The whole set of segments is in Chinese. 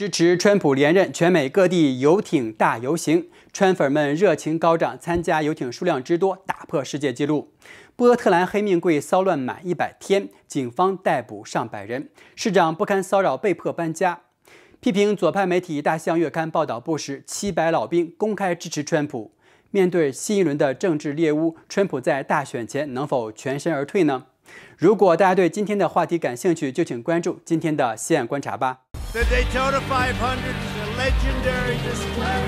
支持川普连任，全美各地游艇大游行，川粉们热情高涨，参加游艇数量之多打破世界纪录。波特兰黑命贵骚乱满一百天，警方逮捕上百人，市长不堪骚扰被迫搬家。批评左派媒体《大象月刊》报道不实，七百老兵公开支持川普。面对新一轮的政治猎物，川普在大选前能否全身而退呢？如果大家对今天的话题感兴趣，就请关注今天的西岸观察吧。The Daytona 500 is a legendary display.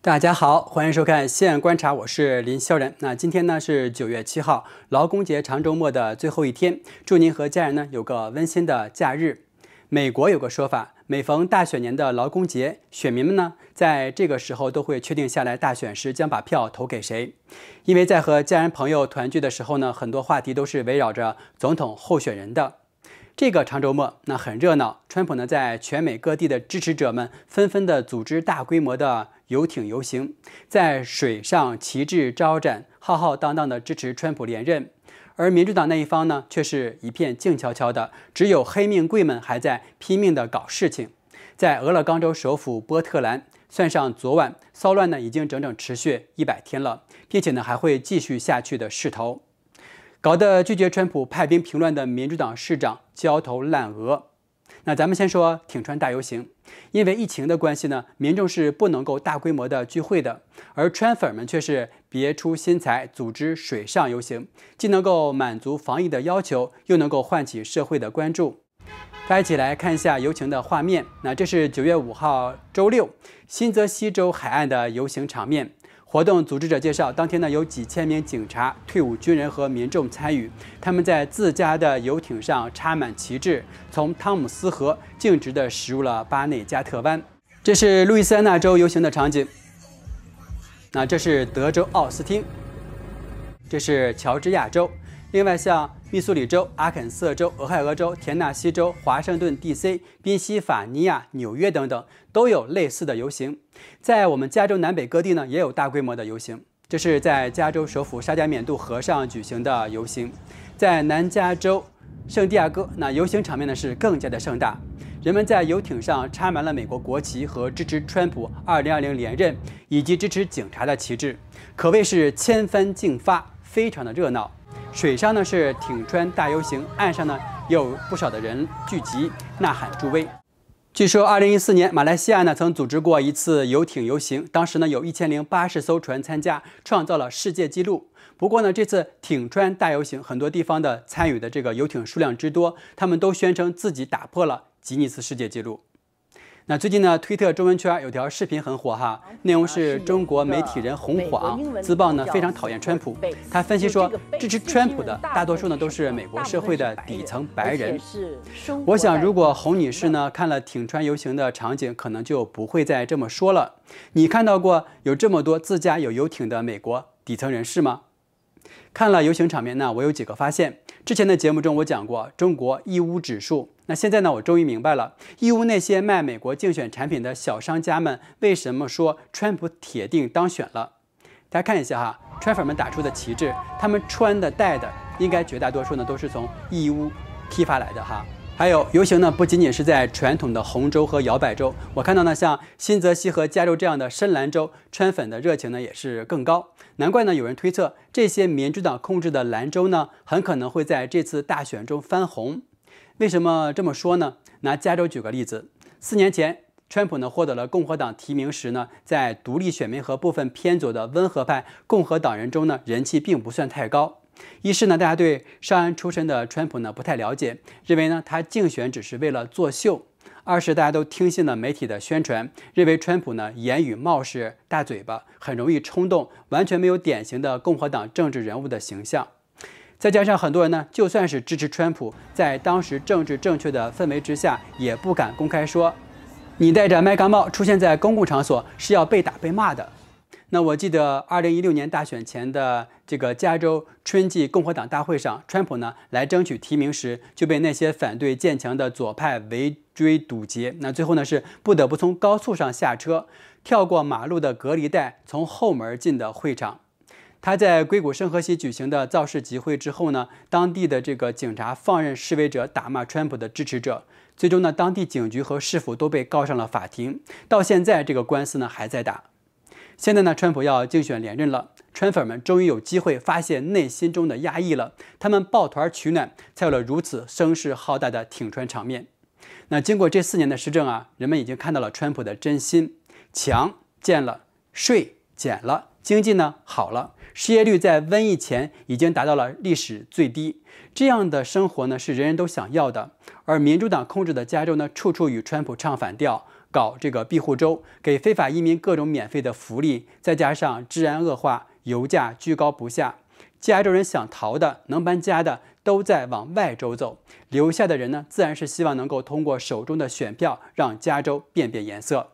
大家好，欢迎收看《西岸观察》，我是林萧然。那今天呢是九月七号，劳工节长周末的最后一天，祝您和家人呢有个温馨的假日。美国有个说法。每逢大选年的劳工节，选民们呢在这个时候都会确定下来大选时将把票投给谁。因为在和家人朋友团聚的时候呢，很多话题都是围绕着总统候选人的。这个长周末那很热闹，川普呢在全美各地的支持者们纷纷的组织大规模的游艇游行，在水上旗帜招展，浩浩荡荡的支持川普连任。而民主党那一方呢，却是一片静悄悄的，只有黑命贵们还在拼命的搞事情。在俄勒冈州首府波特兰，算上昨晚，骚乱呢已经整整持续一百天了，并且呢还会继续下去的势头，搞得拒绝川普派兵平乱的民主党市长焦头烂额。那咱们先说挺川大游行，因为疫情的关系呢，民众是不能够大规模的聚会的，而川粉们却是别出心裁，组织水上游行，既能够满足防疫的要求，又能够唤起社会的关注。大家一起来看一下游行的画面。那这是九月五号周六新泽西州海岸的游行场面。活动组织者介绍，当天呢有几千名警察、退伍军人和民众参与，他们在自家的游艇上插满旗帜，从汤姆斯河径直地驶入了巴内加特湾。这是路易斯安那州游行的场景。那这是德州奥斯汀，这是乔治亚州。另外，像密苏里州、阿肯色州、俄亥俄州、田纳西州、华盛顿 D.C.、宾夕法尼亚、纽约等等，都有类似的游行。在我们加州南北各地呢，也有大规模的游行。这是在加州首府沙加缅度河上举行的游行。在南加州圣地亚哥，那游行场面呢是更加的盛大。人们在游艇上插满了美国国旗和支持川普2020连任以及支持警察的旗帜，可谓是千帆竞发，非常的热闹。水上呢是挺川大游行，岸上呢有不少的人聚集呐喊助威。据说2014年马来西亚呢曾组织过一次游艇游行，当时呢有一千零八十艘船参加，创造了世界纪录。不过呢这次挺川大游行，很多地方的参与的这个游艇数量之多，他们都宣称自己打破了吉尼斯世界纪录。那最近呢，推特中文圈有条视频很火哈，内容是中国媒体人洪晃自曝呢非常讨厌川普。他分析说，支持川普的大多数呢都是美国社会的底层白人。我想，如果洪女士呢看了挺川游行的场景，可能就不会再这么说了。你看到过有这么多自驾有游艇的美国底层人士吗？看了游行场面呢，我有几个发现。之前的节目中我讲过中国义乌指数，那现在呢，我终于明白了义乌那些卖美国竞选产品的小商家们为什么说川普铁定当选了。大家看一下哈，川粉们打出的旗帜，他们穿的戴的，应该绝大多数呢都是从义乌批发来的哈。还有游行呢，不仅仅是在传统的红州和摇摆州，我看到呢，像新泽西和加州这样的深蓝州，川粉的热情呢也是更高。难怪呢，有人推测这些民主党控制的蓝州呢，很可能会在这次大选中翻红。为什么这么说呢？拿加州举个例子，四年前，川普呢获得了共和党提名时呢，在独立选民和部分偏左的温和派共和党人中呢，人气并不算太高。一是呢，大家对上岸出身的川普呢不太了解，认为呢他竞选只是为了作秀；二是大家都听信了媒体的宣传，认为川普呢言语冒失、大嘴巴，很容易冲动，完全没有典型的共和党政治人物的形象。再加上很多人呢，就算是支持川普，在当时政治正确的氛围之下，也不敢公开说，你戴着麦高帽出现在公共场所是要被打被骂的。那我记得二零一六年大选前的这个加州春季共和党大会上，川普呢来争取提名时，就被那些反对建墙的左派围追堵截。那最后呢是不得不从高速上下车，跳过马路的隔离带，从后门进的会场。他在硅谷圣荷西举行的造势集会之后呢，当地的这个警察放任示威者打骂川普的支持者，最终呢，当地警局和市府都被告上了法庭。到现在，这个官司呢还在打。现在呢，川普要竞选连任了，川粉们终于有机会发泄内心中的压抑了，他们抱团取暖，才有了如此声势浩大的挺川场面。那经过这四年的施政啊，人们已经看到了川普的真心，墙建了，税减了，经济呢好了。失业率在瘟疫前已经达到了历史最低，这样的生活呢是人人都想要的。而民主党控制的加州呢，处处与川普唱反调，搞这个庇护州，给非法移民各种免费的福利，再加上治安恶化，油价居高不下，加州人想逃的、能搬家的都在往外州走，留下的人呢，自然是希望能够通过手中的选票让加州变变颜色。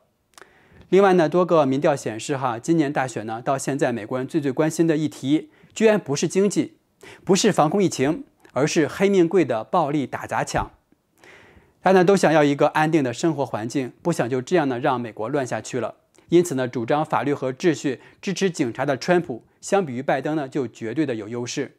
另外呢，多个民调显示，哈，今年大选呢，到现在美国人最最关心的议题，居然不是经济，不是防控疫情，而是黑命贵的暴力打砸抢。大家呢都想要一个安定的生活环境，不想就这样呢让美国乱下去了。因此呢，主张法律和秩序、支持警察的川普，相比于拜登呢，就绝对的有优势。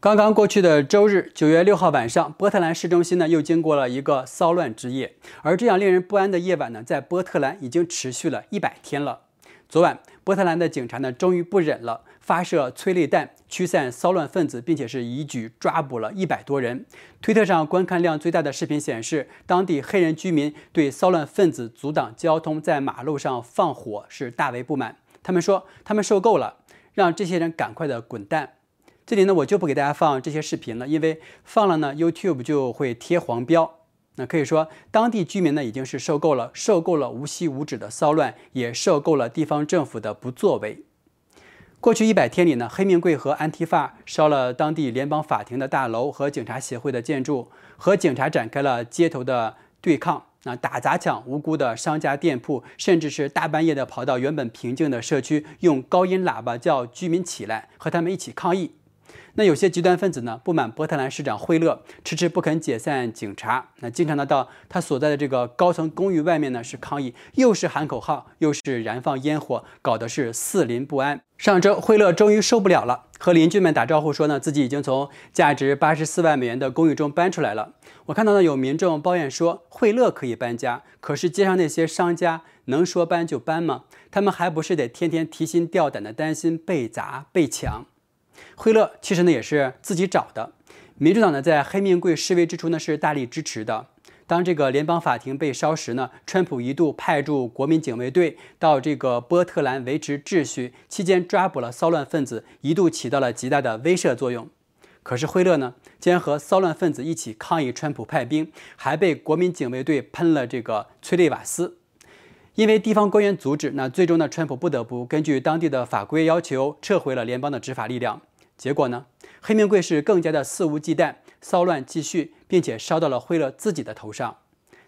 刚刚过去的周日，九月六号晚上，波特兰市中心呢又经过了一个骚乱之夜，而这样令人不安的夜晚呢，在波特兰已经持续了一百天了。昨晚，波特兰的警察呢终于不忍了，发射催泪弹驱散骚乱分子，并且是一举抓捕了一百多人。推特上观看量最大的视频显示，当地黑人居民对骚乱分子阻挡交通、在马路上放火是大为不满。他们说，他们受够了，让这些人赶快的滚蛋。这里呢，我就不给大家放这些视频了，因为放了呢，YouTube 就会贴黄标。那可以说，当地居民呢已经是受够了，受够了无息无止的骚乱，也受够了地方政府的不作为。过去一百天里呢，黑命贵和安提发烧了当地联邦法庭的大楼和警察协会的建筑，和警察展开了街头的对抗。那打砸抢无辜的商家店铺，甚至是大半夜的跑到原本平静的社区，用高音喇叭叫居民起来，和他们一起抗议。那有些极端分子呢，不满波特兰市长惠勒迟迟不肯解散警察，那经常呢到他所在的这个高层公寓外面呢是抗议，又是喊口号，又是燃放烟火，搞得是四邻不安。上周惠勒终于受不了了，和邻居们打招呼说呢，自己已经从价值八十四万美元的公寓中搬出来了。我看到呢有民众抱怨说，惠勒可以搬家，可是街上那些商家能说搬就搬吗？他们还不是得天天提心吊胆的担心被砸被抢？惠勒其实呢也是自己找的，民主党呢在黑命贵示威之初呢是大力支持的。当这个联邦法庭被烧时呢，川普一度派驻国民警卫队到这个波特兰维持秩序，期间抓捕了骚乱分子，一度起到了极大的威慑作用。可是惠勒呢，竟然和骚乱分子一起抗议川普派兵，还被国民警卫队喷了这个催泪瓦斯。因为地方官员阻止，那最终呢，川普不得不根据当地的法规要求撤回了联邦的执法力量。结果呢？黑名贵是更加的肆无忌惮，骚乱继续，并且烧到了惠勒自己的头上。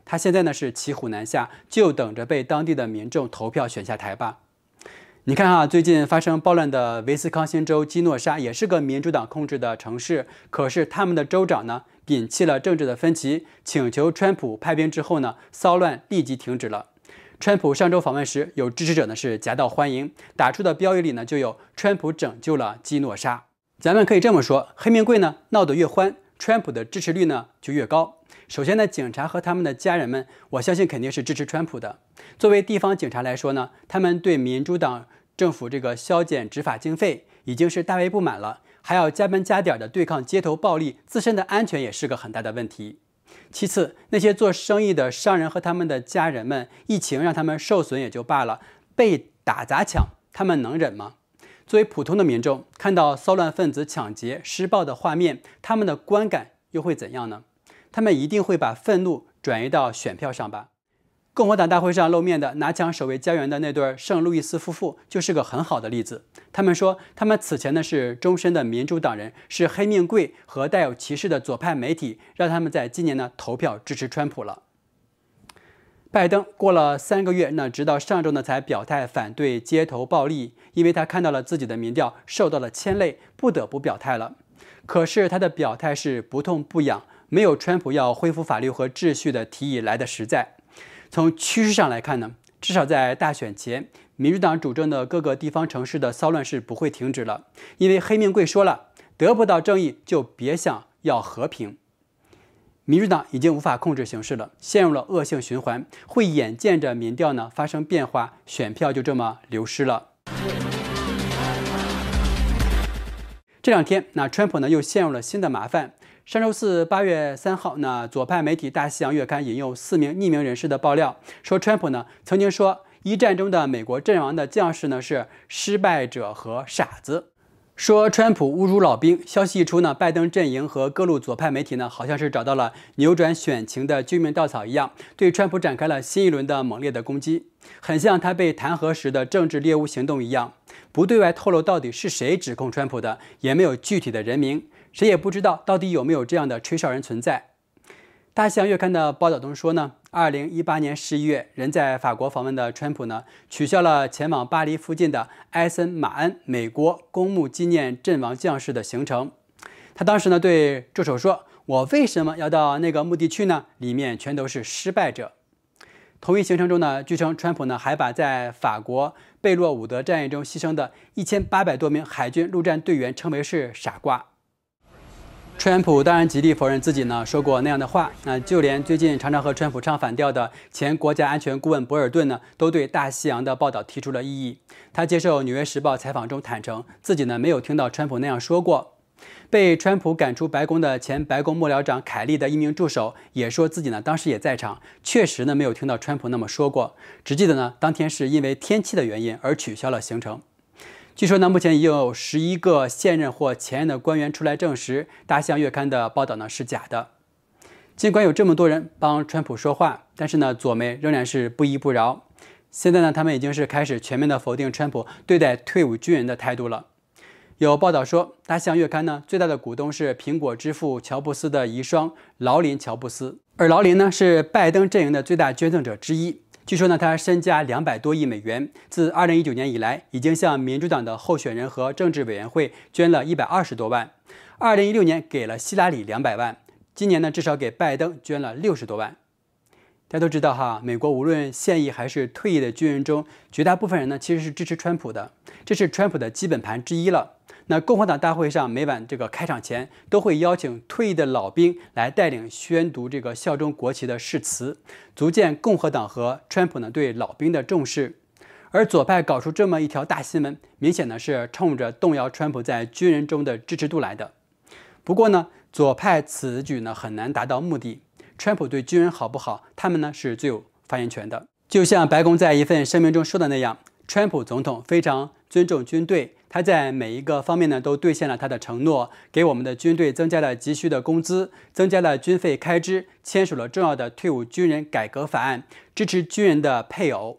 他现在呢是骑虎难下，就等着被当地的民众投票选下台吧。你看啊，最近发生暴乱的威斯康星州基诺沙也是个民主党控制的城市，可是他们的州长呢摒弃了政治的分歧，请求川普派兵之后呢，骚乱立即停止了。川普上周访问时，有支持者呢是夹道欢迎，打出的标语里呢就有“川普拯救了基诺沙”。咱们可以这么说，黑名贵呢闹得越欢，川普的支持率呢就越高。首先呢，警察和他们的家人们，我相信肯定是支持川普的。作为地方警察来说呢，他们对民主党政府这个削减执法经费已经是大为不满了，还要加班加点的对抗街头暴力，自身的安全也是个很大的问题。其次，那些做生意的商人和他们的家人们，疫情让他们受损也就罢了，被打砸抢，他们能忍吗？作为普通的民众，看到骚乱分子抢劫施暴的画面，他们的观感又会怎样呢？他们一定会把愤怒转移到选票上吧？共和党大会上露面的拿枪守卫家园的那对圣路易斯夫妇就是个很好的例子。他们说，他们此前呢是终身的民主党人，是黑命贵和带有歧视的左派媒体让他们在今年呢投票支持川普了。拜登过了三个月，那直到上周呢才表态反对街头暴力，因为他看到了自己的民调受到了牵累，不得不表态了。可是他的表态是不痛不痒，没有川普要恢复法律和秩序的提议来的实在。从趋势上来看呢，至少在大选前，民主党主政的各个地方城市的骚乱是不会停止了，因为黑命贵说了，得不到正义就别想要和平。民主党已经无法控制形势了，陷入了恶性循环，会眼见着民调呢发生变化，选票就这么流失了。这两天，那川普呢又陷入了新的麻烦。上周四，八月三号，那左派媒体《大西洋月刊》引用四名匿名人士的爆料，说川普呢曾经说，一战中的美国阵亡的将士呢是失败者和傻子。说川普侮辱老兵，消息一出呢，拜登阵营和各路左派媒体呢，好像是找到了扭转选情的救命稻草一样，对川普展开了新一轮的猛烈的攻击，很像他被弹劾时的政治猎物行动一样，不对外透露到底是谁指控川普的，也没有具体的人名，谁也不知道到底有没有这样的吹哨人存在。大西洋月刊的报道中说呢，二零一八年十一月，人在法国访问的川普呢，取消了前往巴黎附近的埃森马恩美国公墓纪念阵亡将士的行程。他当时呢对助手说：“我为什么要到那个墓地去呢？里面全都是失败者。”同一行程中呢，据称川普呢还把在法国贝洛伍德战役中牺牲的一千八百多名海军陆战队员称为是傻瓜。川普当然极力否认自己呢说过那样的话。那就连最近常常和川普唱反调的前国家安全顾问博尔顿呢，都对大西洋的报道提出了异议。他接受《纽约时报》采访中坦诚，自己呢没有听到川普那样说过。被川普赶出白宫的前白宫幕僚长凯利的一名助手也说自己呢当时也在场，确实呢没有听到川普那么说过，只记得呢当天是因为天气的原因而取消了行程。据说呢，目前已有十一个现任或前任的官员出来证实《大西洋月刊》的报道呢是假的。尽管有这么多人帮川普说话，但是呢，左媒仍然是不依不饶。现在呢，他们已经是开始全面的否定川普对待退伍军人的态度了。有报道说，《大西洋月刊》呢最大的股东是苹果之父乔布斯的遗孀劳林·乔布斯，而劳林呢是拜登阵营的最大捐赠者之一。据说呢，他身家两百多亿美元，自二零一九年以来，已经向民主党的候选人和政治委员会捐了一百二十多万。二零一六年给了希拉里两百万，今年呢至少给拜登捐了六十多万。大家都知道哈，美国无论现役还是退役的军人中，绝大部分人呢其实是支持川普的，这是川普的基本盘之一了。那共和党大会上每晚这个开场前都会邀请退役的老兵来带领宣读这个效忠国旗的誓词，足见共和党和川普呢对老兵的重视。而左派搞出这么一条大新闻，明显呢是冲着动摇川普在军人中的支持度来的。不过呢，左派此举呢很难达到目的。川普对军人好不好，他们呢是最有发言权的。就像白宫在一份声明中说的那样，川普总统非常尊重军队。他在每一个方面呢都兑现了他的承诺，给我们的军队增加了急需的工资，增加了军费开支，签署了重要的退伍军人改革法案，支持军人的配偶。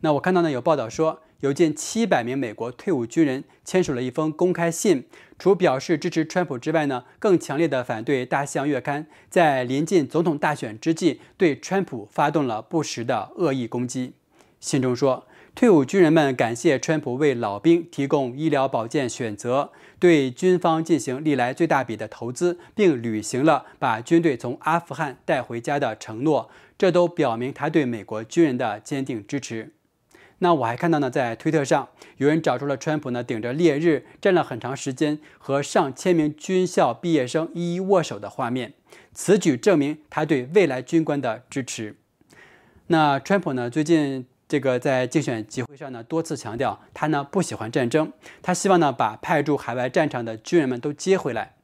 那我看到呢有报道说，有近七百名美国退伍军人签署了一封公开信，除表示支持川普之外呢，更强烈的反对《大西洋月刊》在临近总统大选之际对川普发动了不实的恶意攻击。信中说。退伍军人们感谢川普为老兵提供医疗保健选择，对军方进行历来最大笔的投资，并履行了把军队从阿富汗带回家的承诺。这都表明他对美国军人的坚定支持。那我还看到呢，在推特上有人找出了川普呢顶着烈日站了很长时间，和上千名军校毕业生一一握手的画面。此举证明他对未来军官的支持。那川普呢，最近。这个在竞选集会上呢，多次强调他呢不喜欢战争，他希望呢把派驻海外战场的军人们都接回来。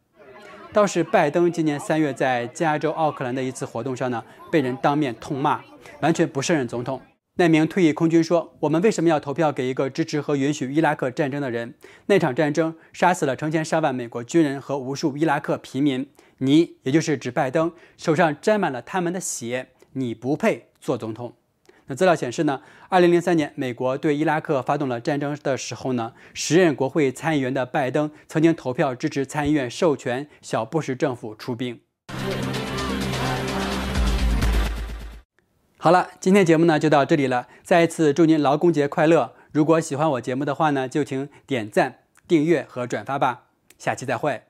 倒是拜登今年三月在加州奥克兰的一次活动上呢，被人当面痛骂，完全不胜任总统。那名退役空军说：“我们为什么要投票给一个支持和允许伊拉克战争的人？那场战争杀死了成千上万美国军人和无数伊拉克平民。你，也就是指拜登，手上沾满了他们的血，你不配做总统。”那资料显示呢，二零零三年美国对伊拉克发动了战争的时候呢，时任国会参议员的拜登曾经投票支持参议院授权小布什政府出兵。好了，今天节目呢就到这里了，再一次祝您劳工节快乐！如果喜欢我节目的话呢，就请点赞、订阅和转发吧，下期再会。